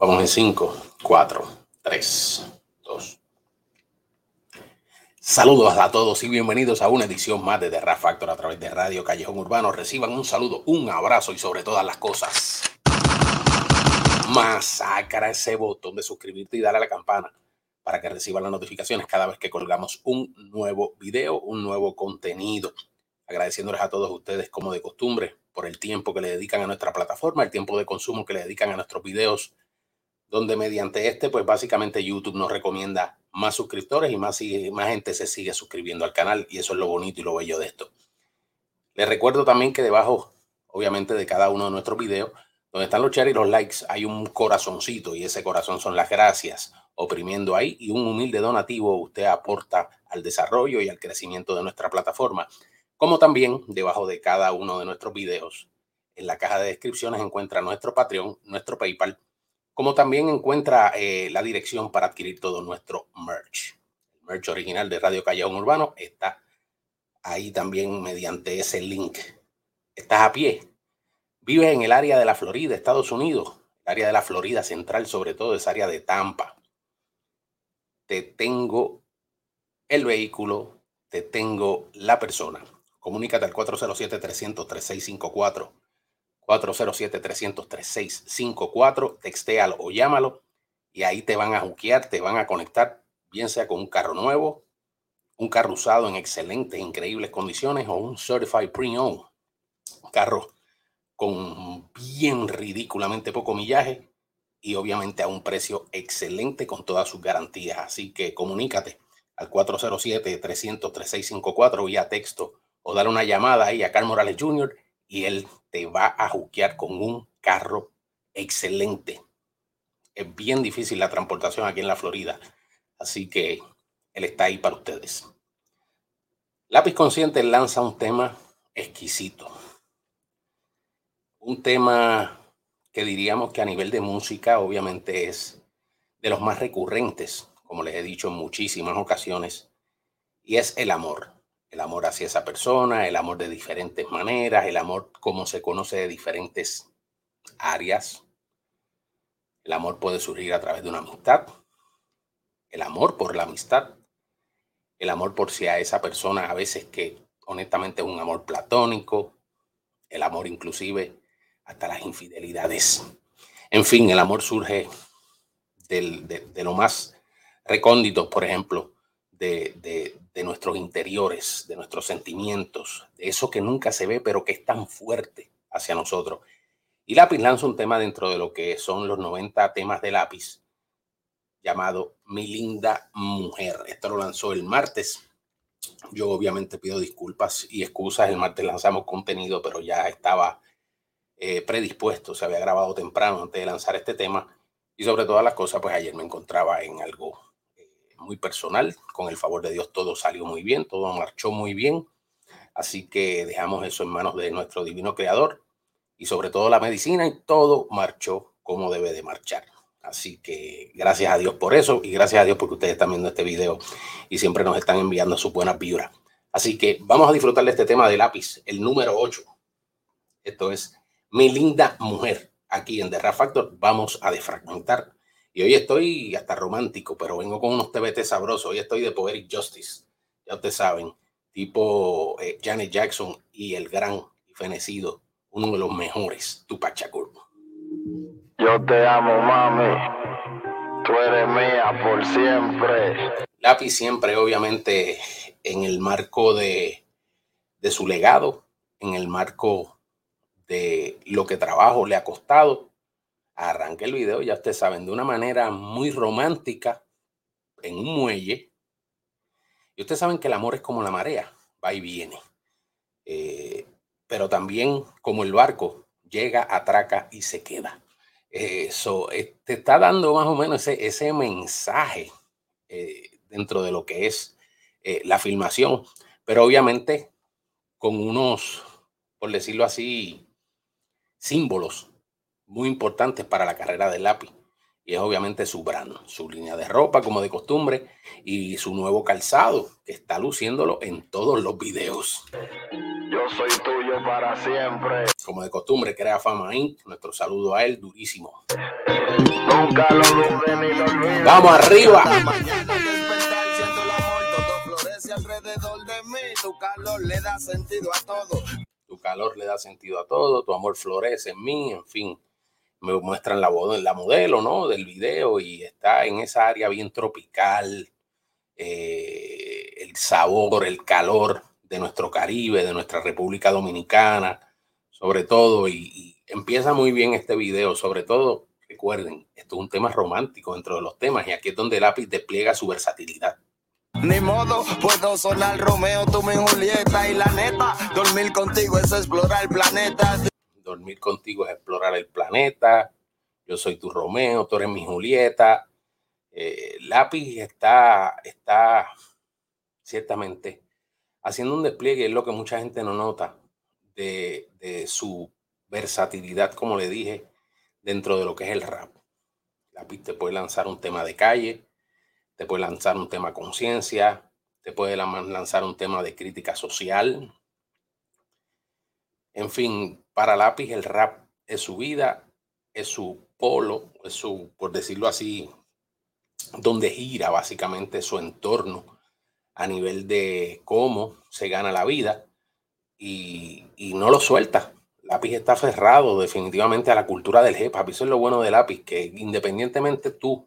Vamos en 5, 4, 3, 2. Saludos a todos y bienvenidos a una edición más de The Rap Factor a través de Radio Callejón Urbano. Reciban un saludo, un abrazo y sobre todas las cosas, masacra ese botón de suscribirte y darle a la campana para que reciban las notificaciones cada vez que colgamos un nuevo video, un nuevo contenido. Agradeciéndoles a todos ustedes, como de costumbre, por el tiempo que le dedican a nuestra plataforma, el tiempo de consumo que le dedican a nuestros videos donde mediante este, pues básicamente YouTube nos recomienda más suscriptores y más, más gente se sigue suscribiendo al canal y eso es lo bonito y lo bello de esto. Les recuerdo también que debajo, obviamente, de cada uno de nuestros videos, donde están los shares y los likes, hay un corazoncito y ese corazón son las gracias, oprimiendo ahí y un humilde donativo usted aporta al desarrollo y al crecimiento de nuestra plataforma, como también debajo de cada uno de nuestros videos. En la caja de descripciones encuentra nuestro Patreon, nuestro PayPal como también encuentra eh, la dirección para adquirir todo nuestro merch. El merch original de Radio Callao Urbano está ahí también mediante ese link. Estás a pie. Vives en el área de la Florida, Estados Unidos, el área de la Florida Central, sobre todo esa área de Tampa. Te tengo el vehículo, te tengo la persona. Comunícate al 407-300-3654 407-300-3654, textéalo o llámalo y ahí te van a juquear, te van a conectar, bien sea con un carro nuevo, un carro usado en excelentes, increíbles condiciones o un Certified Pre-Owned, carro con bien ridículamente poco millaje y obviamente a un precio excelente con todas sus garantías. Así que comunícate al 407-300-3654 vía texto o dale una llamada ahí a Carl Morales Jr. y él te va a juquear con un carro excelente. Es bien difícil la transportación aquí en la Florida, así que él está ahí para ustedes. Lápiz Consciente lanza un tema exquisito. Un tema que diríamos que a nivel de música obviamente es de los más recurrentes, como les he dicho en muchísimas ocasiones, y es el amor el amor hacia esa persona, el amor de diferentes maneras, el amor como se conoce de diferentes áreas. El amor puede surgir a través de una amistad, el amor por la amistad, el amor por si a esa persona a veces que honestamente es un amor platónico, el amor inclusive hasta las infidelidades. En fin, el amor surge de, lo más recóndito, por ejemplo, de, de nuestros interiores, de nuestros sentimientos, de eso que nunca se ve, pero que es tan fuerte hacia nosotros. Y Lápiz lanza un tema dentro de lo que son los 90 temas de Lápiz, llamado Mi linda mujer. Esto lo lanzó el martes. Yo obviamente pido disculpas y excusas. El martes lanzamos contenido, pero ya estaba eh, predispuesto, se había grabado temprano antes de lanzar este tema. Y sobre todas las cosas, pues ayer me encontraba en algo muy personal. Con el favor de Dios todo salió muy bien, todo marchó muy bien. Así que dejamos eso en manos de nuestro divino creador y sobre todo la medicina y todo marchó como debe de marchar. Así que gracias a Dios por eso y gracias a Dios porque ustedes están viendo este video y siempre nos están enviando sus buenas vibras. Así que vamos a disfrutar de este tema de lápiz, el número 8. Esto es Mi linda mujer. Aquí en The Factor vamos a defragmentar y hoy estoy hasta romántico, pero vengo con unos TBT sabrosos. Hoy estoy de Poetic Justice. Ya ustedes saben, tipo eh, Janet Jackson y el gran y fenecido, uno de los mejores, Tupac Shakur. Yo te amo, mami. Tú eres mía por siempre. Lápiz siempre, obviamente, en el marco de, de su legado, en el marco de lo que trabajo le ha costado arranque el video, ya ustedes saben, de una manera muy romántica, en un muelle. Y ustedes saben que el amor es como la marea, va y viene. Eh, pero también como el barco, llega, atraca y se queda. Eso eh, te está dando más o menos ese, ese mensaje eh, dentro de lo que es la filmación, pero obviamente con unos, por decirlo así, símbolos muy importantes para la carrera del lápiz. Y es obviamente su brand, su línea de ropa como de costumbre y su nuevo calzado, que está luciéndolo en todos los videos. Yo soy tuyo para siempre. Como de costumbre, crea fama ahí. Nuestro saludo a él, durísimo. Nunca lo dudes ni lo. ¡Vamos arriba! Alrededor de mí, tu calor le da sentido a todo. Tu calor le da sentido a todo, tu amor florece en mí, en fin. Me muestran la, la modelo, ¿no? Del video y está en esa área bien tropical. eh, el sabor, el calor de nuestro Caribe, de nuestra República Dominicana, sobre todo. Y, empieza muy bien este video, sobre todo, recuerden, esto es un tema romántico dentro de los temas y aquí es donde Lápiz despliega su versatilidad. Ni modo, puedo sonar Romeo, tú mi Julieta y la neta, dormir contigo es explorar el. Dormir contigo es explorar el planeta. Yo soy tu Romeo, tú eres mi Julieta. Eh, Lápiz está, está ciertamente haciendo un despliegue, es lo que mucha gente no nota, de, de su versatilidad, como le dije, dentro de lo que es el rap. Lápiz te puede lanzar un tema de calle, te puede lanzar un tema conciencia, te puede la- lanzar un tema de crítica social, en fin, para Lápiz el rap es su vida, es su polo, es su, por decirlo así, donde gira básicamente su entorno a nivel de cómo se gana la vida y, y no lo suelta. Lápiz está aferrado definitivamente a la cultura del hip hop. Eso es lo bueno de Lápiz, que independientemente tú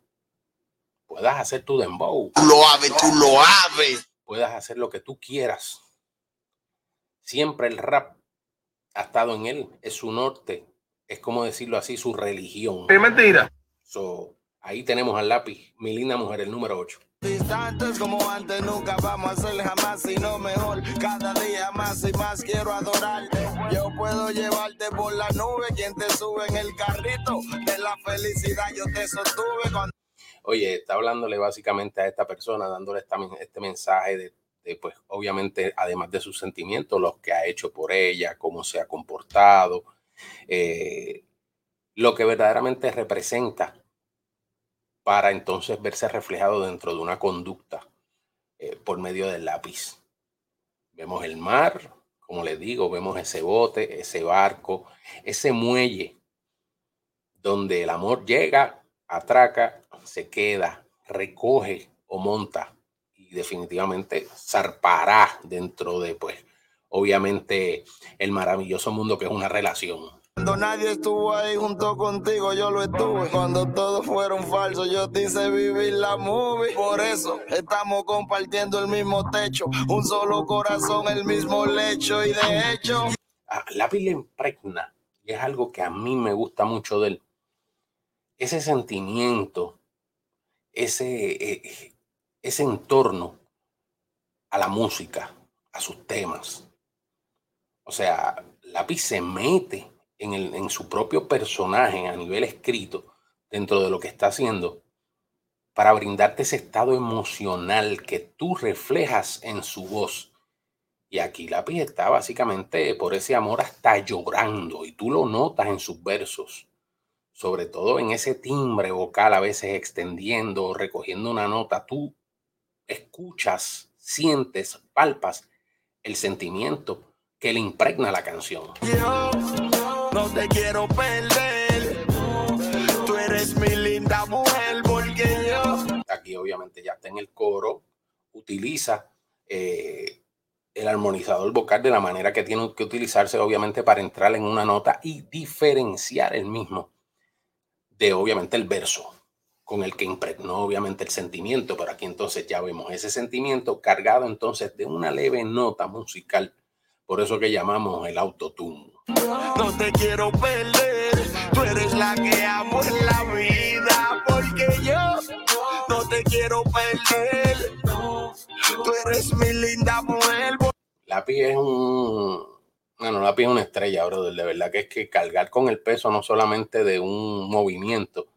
puedas hacer tu dembow, Tú lo aves, tú lo aves. puedas hacer lo que tú quieras. Siempre el rap ha estado en él, es su norte, es como decirlo así, su religión. Es mentira. So, ahí tenemos al lápiz, mi linda mujer, el número 8. Distantes como antes, nunca vamos a ser jamás, sino mejor. Cada día más y más quiero adorarte. Yo puedo llevarte por la nube, quien te sube en el carrito de la felicidad. Yo te sostuve cuando Oye, está hablándole básicamente a esta persona, dándole esta este mensaje de, pues, obviamente, además de sus sentimientos, los que ha hecho por ella, cómo se ha comportado, eh, lo que verdaderamente representa para entonces verse reflejado dentro de una conducta eh, por medio del lápiz. Vemos el mar, como les digo, vemos ese bote, ese barco, ese muelle donde el amor llega, atraca, se queda, recoge o monta y definitivamente zarpará dentro de, pues, obviamente, el maravilloso mundo que es una relación. nadie estuvo ahí junto contigo, yo lo estuve. Cuando todos fueron falsos, yo te hice vivir la movie. Por eso estamos compartiendo el mismo techo, un solo corazón, el mismo lecho. Y de hecho, a Lápiz le impregna, y es algo que a mí me gusta mucho de él, ese sentimiento, ese, eh, ese entorno a la música, a sus temas. O sea, Lápiz se mete en, el, en su propio personaje a nivel escrito, dentro de lo que está haciendo, para brindarte ese estado emocional que tú reflejas en su voz. Y aquí Lápiz está básicamente por ese amor hasta llorando y tú lo notas en sus versos, sobre todo en ese timbre vocal a veces extendiendo o recogiendo una nota, tú escuchas, sientes, palpas el sentimiento que le impregna la canción. yo no te quiero perder. Tú eres mi linda mujer, porque yo Aquí obviamente ya está en el coro, utiliza eh, el armonizador vocal de la manera que tiene que utilizarse obviamente para entrar en una nota y diferenciar el mismo de obviamente el verso con el que impregnó obviamente el sentimiento, pero aquí entonces ya vemos ese sentimiento cargado entonces de una leve nota musical, por eso que llamamos el autotune. no te quiero perder. Tú eres la que amo en la vida, porque yo no te quiero perder. Tú eres mi linda mujer. Lápiz es un. Bueno, Lápiz es una estrella, brother. De verdad que es que cargar con el peso no solamente de un movimiento,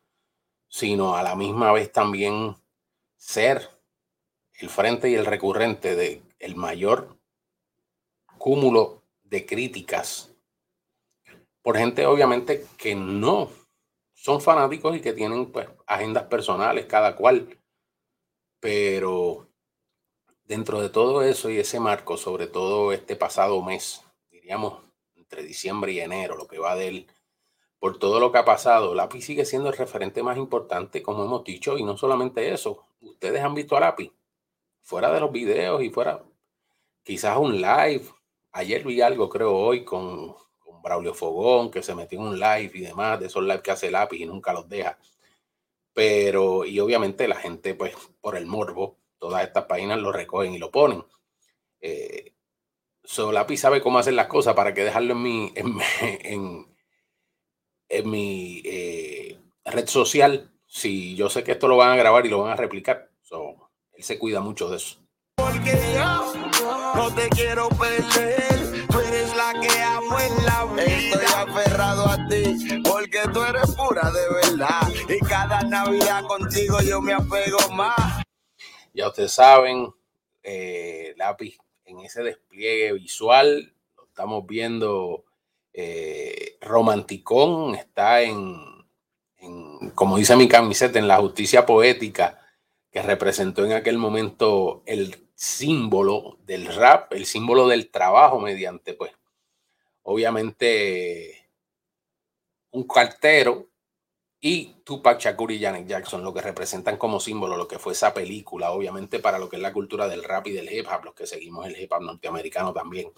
sino a la misma vez también ser el frente y el recurrente de el mayor cúmulo de críticas por gente obviamente que no son fanáticos y que tienen pues agendas personales cada cual. Pero dentro de todo eso y ese marco sobre todo este pasado mes diríamos, entre diciembre y enero, lo que va de él, por todo lo que ha pasado, Lápiz sigue siendo el referente más importante, como hemos dicho, y no solamente eso. Ustedes han visto a Lápiz fuera de los videos y fuera, quizás un live. Ayer vi algo, creo, hoy con, Braulio Fogón, que se metió en un live y demás, de esos lives que hace Lápiz y nunca los deja. Pero, y obviamente la gente, pues, por el morbo, todas estas páginas lo recogen y lo ponen. Eh, sabe cómo hacer las cosas para que dejarlo en mi, en, mi eh, red social. Si yo sé que esto lo van a grabar y lo van a replicar. So, él se cuida mucho de eso. Porque yo no te quiero perder. Tú eres la que amo en la vida. Estoy aferrado a ti porque tú eres pura de verdad. Y cada Navidad contigo yo me apego más. Ya ustedes saben, eh, lápiz en ese despliegue visual, lo estamos viendo romanticón, está en, como dice mi camiseta, en la justicia poética que representó en aquel momento el símbolo del rap, el símbolo del trabajo mediante, pues, obviamente, un cartero y Tupac Shakur y Janet Jackson, lo que representan como símbolo lo que fue esa película, obviamente para lo que es la cultura del rap y del hip hop, los que seguimos el hip hop norteamericano también.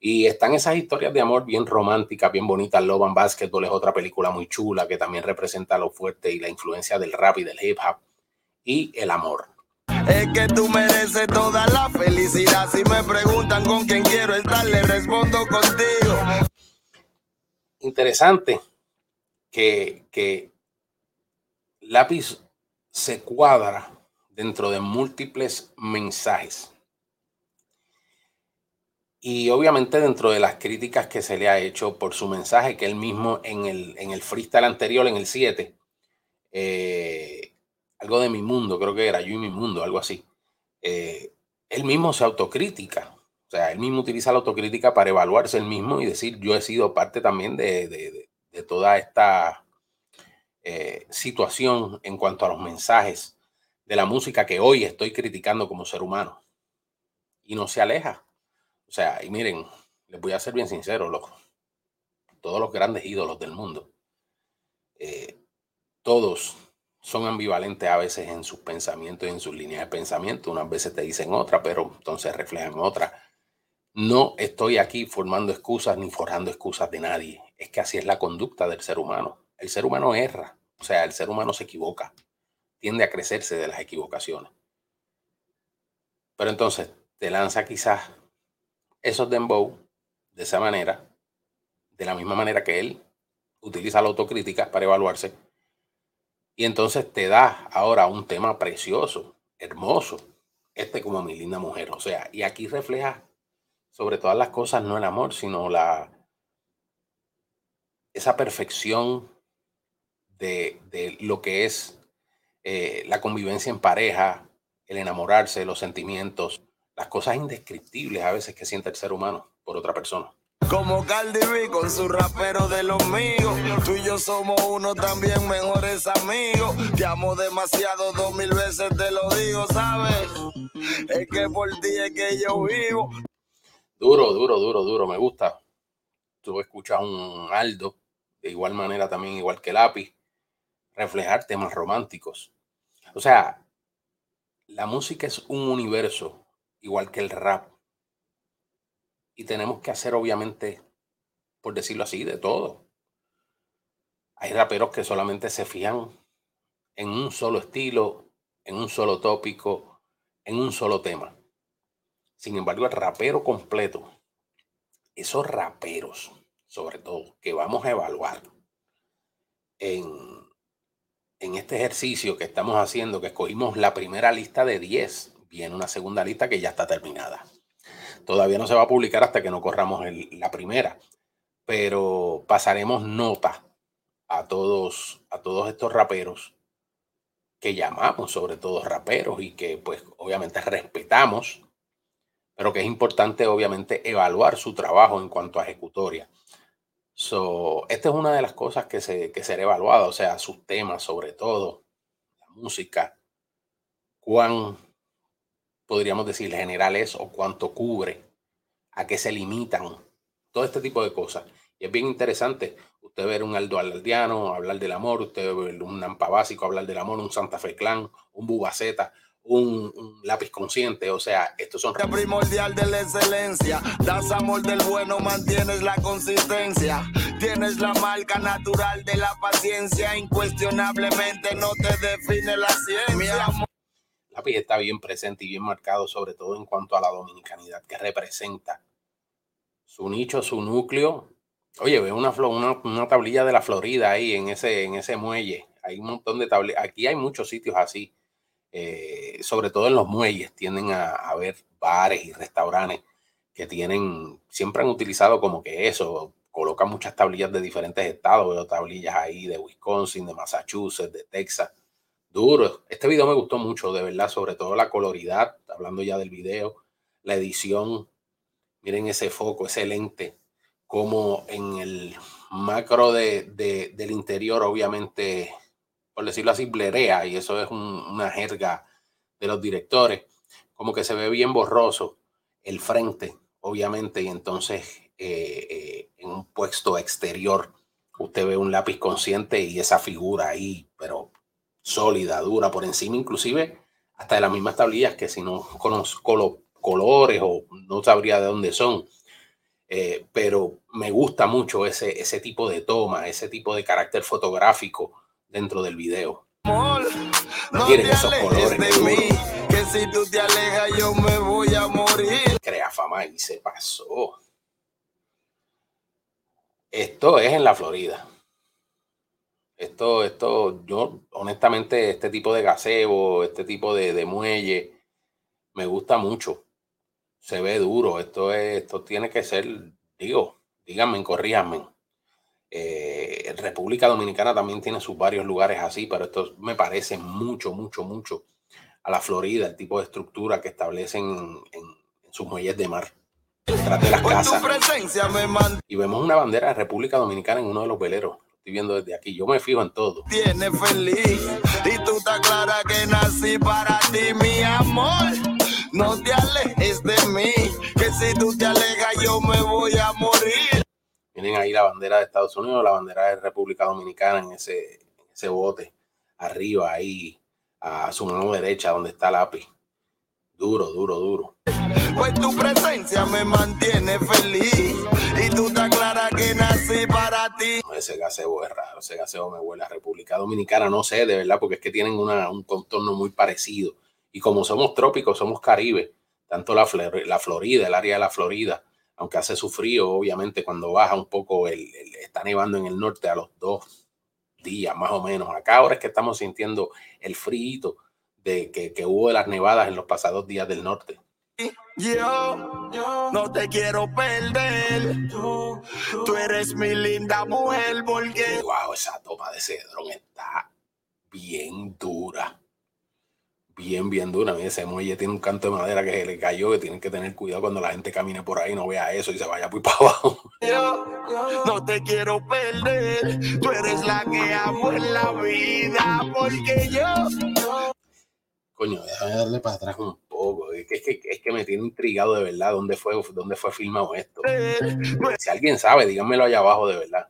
Y están esas historias de amor bien románticas, bien bonitas. Love and Basketball es otra película muy chula que también representa lo fuerte y la influencia del rap y del hip hop y el amor. Es que tú mereces toda la felicidad. Si me preguntan con quién quiero estar, le respondo contigo. Interesante que, que lápiz se cuadra dentro de múltiples mensajes. Y obviamente dentro de las críticas que se le ha hecho por su mensaje, que él mismo en el, en el freestyle anterior, en el 7, eh, algo de mi mundo, creo que era yo y mi mundo, algo así. Eh, él mismo se autocrítica, o sea, él mismo utiliza la autocrítica para evaluarse él mismo y decir, yo he sido parte también de, de, de toda esta eh, situación en cuanto a los mensajes de la música que hoy estoy criticando como ser humano. Y no se aleja. O sea, y miren, les voy a ser bien sincero. Todos los grandes ídolos del mundo, eh, todos son ambivalentes a veces en sus pensamientos y en sus líneas de pensamiento. Unas veces te dicen otra, pero entonces reflejan otra. No estoy aquí formando excusas ni forjando excusas de nadie. Es que así es la conducta del ser humano. El ser humano erra, o sea, el ser humano se equivoca, tiende a crecerse de las equivocaciones. Pero entonces te lanza quizás esos dembow de esa manera, de la misma manera que él utiliza la autocrítica para evaluarse y entonces te da ahora un tema precioso, hermoso, este como mi linda mujer. O sea, y aquí refleja sobre todas las cosas no el amor, sino la esa perfección de, de lo que es eh, la convivencia en pareja, el enamorarse, los sentimientos, las cosas indescriptibles a veces que siente el ser humano por otra persona. Como Cardi B con su rapero de los míos. Tú y yo somos uno también mejores amigos. Te amo demasiado, dos mil veces te lo digo, ¿sabes? Es que por ti es que yo vivo. Duro, duro, duro, duro, me gusta. Tú escuchas un Aldo, de igual manera también, igual que Lápiz, reflejar temas románticos. O sea, la música es un universo, igual que el rap y tenemos que hacer, obviamente, por decirlo así, de todo. Hay raperos que solamente se fijan en un solo estilo, en un solo tópico, en un solo tema. Sin embargo, el rapero completo, esos raperos, sobre todo, que vamos a evaluar en, en este ejercicio que estamos haciendo, que escogimos la primera lista de 10, viene una segunda lista que ya está terminada. Todavía no se va a publicar hasta que no corramos la primera, pero pasaremos nota a todos, a todos estos raperos que llamamos sobre todo raperos y que pues obviamente respetamos, pero que es importante obviamente evaluar su trabajo en cuanto a ejecutoria. So, esta es una de las cosas que, se, que será evaluada, o sea, sus temas sobre todo, la música, cuán podríamos decir, general es o cuánto cubre, a qué se limitan todo este tipo de cosas. Y es bien interesante usted ver un Aldo Aldeano hablar del amor, usted ver un Nampa Básico hablar del amor, un Santa Fe Clan, un Bubaceta, un, un, lápiz consciente. O sea, estos son. Primordial de la excelencia. Das amor del bueno, mantienes la consistencia. Tienes la marca natural de la paciencia. Incuestionablemente no te define la ciencia. Lápiz está bien presente y bien marcado, sobre todo en cuanto a la dominicanidad que representa. Su nicho, su núcleo. Oye, ve una, una, una tablilla de la Florida ahí en ese, en ese muelle. Hay un montón de tablillas. Aquí hay muchos sitios así eh, sobre todo en los muelles, tienden a, haber bares y restaurantes que tienen, siempre han utilizado como que eso, colocan muchas tablillas de diferentes estados, veo tablillas ahí de Wisconsin, de Massachusetts, de Texas, duro. Este video me gustó mucho, de verdad, sobre todo la coloridad, hablando ya del video, la edición, miren ese foco, ese lente, como en el macro de, de, del interior, obviamente por decirlo así, blerea, y eso es una jerga de los directores, como que se ve bien borroso el frente, obviamente, y entonces eh, eh, en un puesto exterior usted ve un lápiz consciente y esa figura ahí, pero sólida, dura, por encima inclusive hasta de las mismas tablillas que si no conozco los colores o no sabría de dónde son. Eh, pero me gusta mucho ese, ese tipo de toma, ese tipo de carácter fotográfico dentro del video. no Miren esos colores. De mí, que si tú te alejas yo me voy a morir. Crea fama y se pasó. Esto es en la Florida. Esto, esto, yo honestamente, este tipo de gazebo, este tipo de, de muelle, me gusta mucho. Se ve duro. Esto es, esto tiene que ser, digo, díganme, corríjanme eh, República Dominicana también tiene sus varios lugares así, pero esto me parece mucho, mucho, mucho a la Florida, el tipo de estructura que establecen en, en sus muelles de mar, detrás de las casas. Y vemos una bandera de República Dominicana en uno de los veleros. Estoy viendo desde aquí. Yo me fijo en todo. Tiene feliz y tú estás clara que nací para ti, mi amor. No te alejes de mí, que si tú te alejas yo me voy a morir. Tienen ahí la bandera de Estados Unidos, la bandera de República Dominicana en ese, ese bote, arriba, ahí, a su mano derecha, donde está el lápiz. Duro, duro, duro. Pues tu presencia me mantiene feliz y tú te aclaras que nací para ti. Ese gaseo es raro, ese gaseo me huele a República Dominicana, no sé, de verdad, porque es que tienen una, un contorno muy parecido. Y como somos trópicos, somos Caribe, tanto la, la Florida, el área de la Florida, aunque hace su frío, obviamente cuando baja un poco, el, está nevando en el norte a los dos días más o menos. Acá ahora es que estamos sintiendo el frío de que, que, hubo de las nevadas en los pasados días del norte. Yo, yo no te quiero perder. Tú, tú eres mi linda mujer porque. Wow, esa toma de ese dron está bien dura bien, bien dura. ese muelle tiene un canto de madera que se le cayó, que tienen que tener cuidado cuando la gente camine por ahí, no vea eso y se vaya muy para abajo. Yo, no te quiero perder, tú eres la que amo en la vida, porque yo... Coño, déjame darle para atrás un poco. Es que, es que, es que me tiene intrigado de verdad dónde fue, dónde fue filmado esto. Si alguien sabe, díganmelo allá abajo de verdad.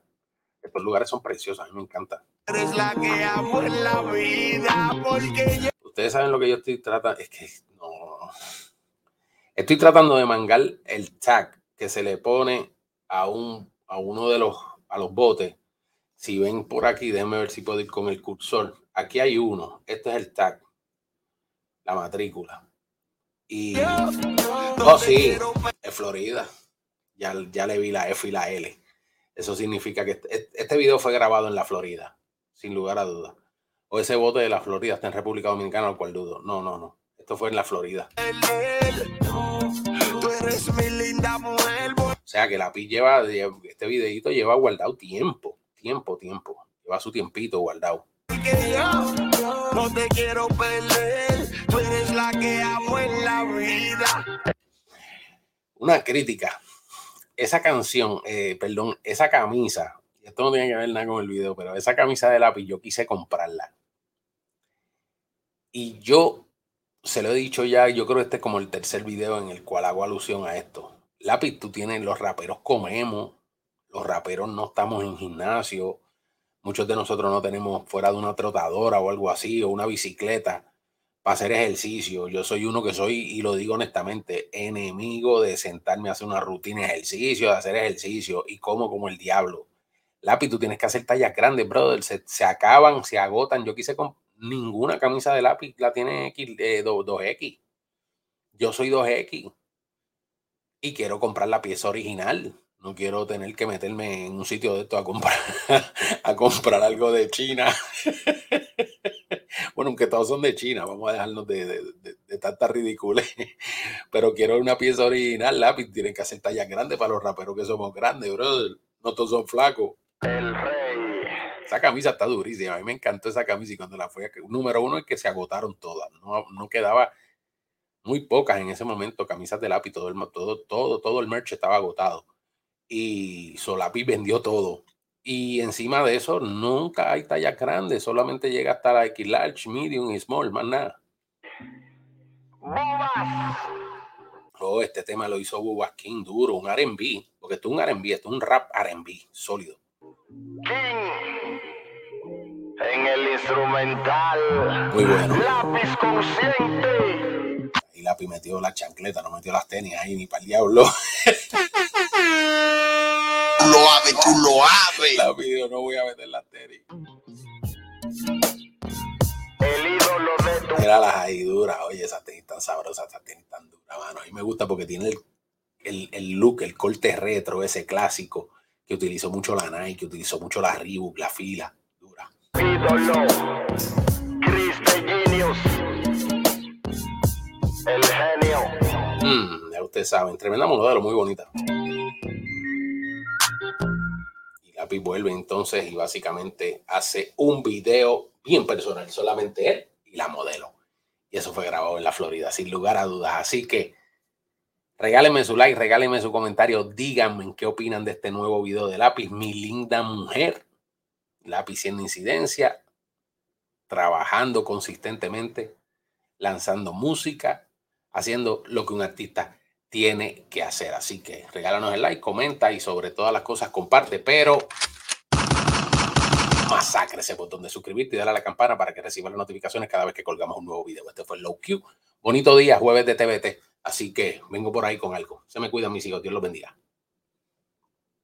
Estos lugares son preciosos, a mí me encanta. Eres la que amo en la vida, porque yo ustedes saben lo que yo estoy tratando, es que no. Estoy tratando de mangar el tag que se le pone a, un, a uno de los, a los botes. Si ven por aquí, déjenme ver si puedo ir con el cursor. Aquí hay uno. Este es el tag. La matrícula. Y. Oh, sí. Es Florida. Ya, ya le vi la F y la L. Eso significa que este, este video fue grabado en la Florida. Sin lugar a dudas o ese bote de la Florida está en República Dominicana, al cual dudo. No, no, no. Esto fue en la Florida. O sea que la PI lleva, este videito lleva guardado tiempo, tiempo, tiempo. Lleva su tiempito guardado. No te quiero perder, tú eres la que amo en la vida. Una crítica. Esa canción, eh, perdón, esa camisa, esto no tiene que ver nada con el video, pero esa camisa de lápiz yo quise comprarla y yo se lo he dicho ya, yo creo que este es como el tercer video en el cual hago alusión a esto. lápiz, tú tienes, los raperos comemos, los raperos no estamos en gimnasio, muchos de nosotros no tenemos fuera de una trotadora o algo así, o una bicicleta para hacer ejercicio. Yo soy uno que soy, y lo digo honestamente, enemigo de sentarme a hacer una rutina de ejercicio, de hacer ejercicio, y como como el diablo. Lápiz, tú tienes que hacer tallas grandes, brother. Se, se acaban, se agotan. Yo quise con ninguna camisa de lápiz la tiene X, 2X. Eh, Yo soy 2X y quiero comprar la pieza original. No quiero tener que meterme en un sitio de esto a comprar, a comprar algo de China. bueno, aunque todos son de China, vamos a dejarnos de, de, de, tanta ridícula. Pero quiero una pieza original, lápiz. Tienen que hacer tallas grandes para los raperos que somos grandes, brother. No todos son flacos. El rey. Esa camisa está durísima. A mí me encantó esa camisa y cuando la fui a... Número uno es que se agotaron todas. No, no quedaba muy pocas en ese momento, camisas de lápiz, todo, el, todo, todo, todo el merch estaba agotado. Y Solapi vendió todo. Y encima de eso, nunca hay tallas grandes, solamente llega hasta la X large, medium y small, más nada. Oh, este tema lo hizo Bubba King duro, un RB, porque esto es un RB, esto es un rap RB sólido. King. En el instrumental. Muy bueno. Lápiz consciente y Lápiz metió la chancleta, no metió las tenis ahí ni para el diablo. lo abre, tú lo abres. Lápiz no voy a meter las tenis. El ídolo de tu. Mira las ahí duras, oye, esas tenis tan sabrosas, esas tenis tan duras, mano. A mí me gusta porque tiene el, el, el look, el corte retro, ese clásico, que utilizó mucho la Nike, que utilizó mucho la Reebok, la fila, dura. ídolo. Chris de Genius. El genio. Mm, ya ustedes saben, tremenda modelo, muy bonita. Vuelve entonces y básicamente hace un video bien personal, solamente él y la modelo. Y eso fue grabado en la Florida, sin lugar a dudas. Así que regálenme su like, regálenme su comentario, díganme qué opinan de este nuevo video de Lápiz, mi linda mujer. Lápiz siendo incidencia, trabajando consistentemente, lanzando música, haciendo lo que un artista tiene que hacer. Así que regálanos el like, comenta y sobre todas las cosas comparte, pero masacre ese botón de suscribirte y dale a la campana para que recibas las notificaciones cada vez que colgamos un nuevo video. Este fue Low Q. Bonito día, jueves de TVT. Así que vengo por ahí con algo. Se me cuidan mis hijos. Dios los bendiga.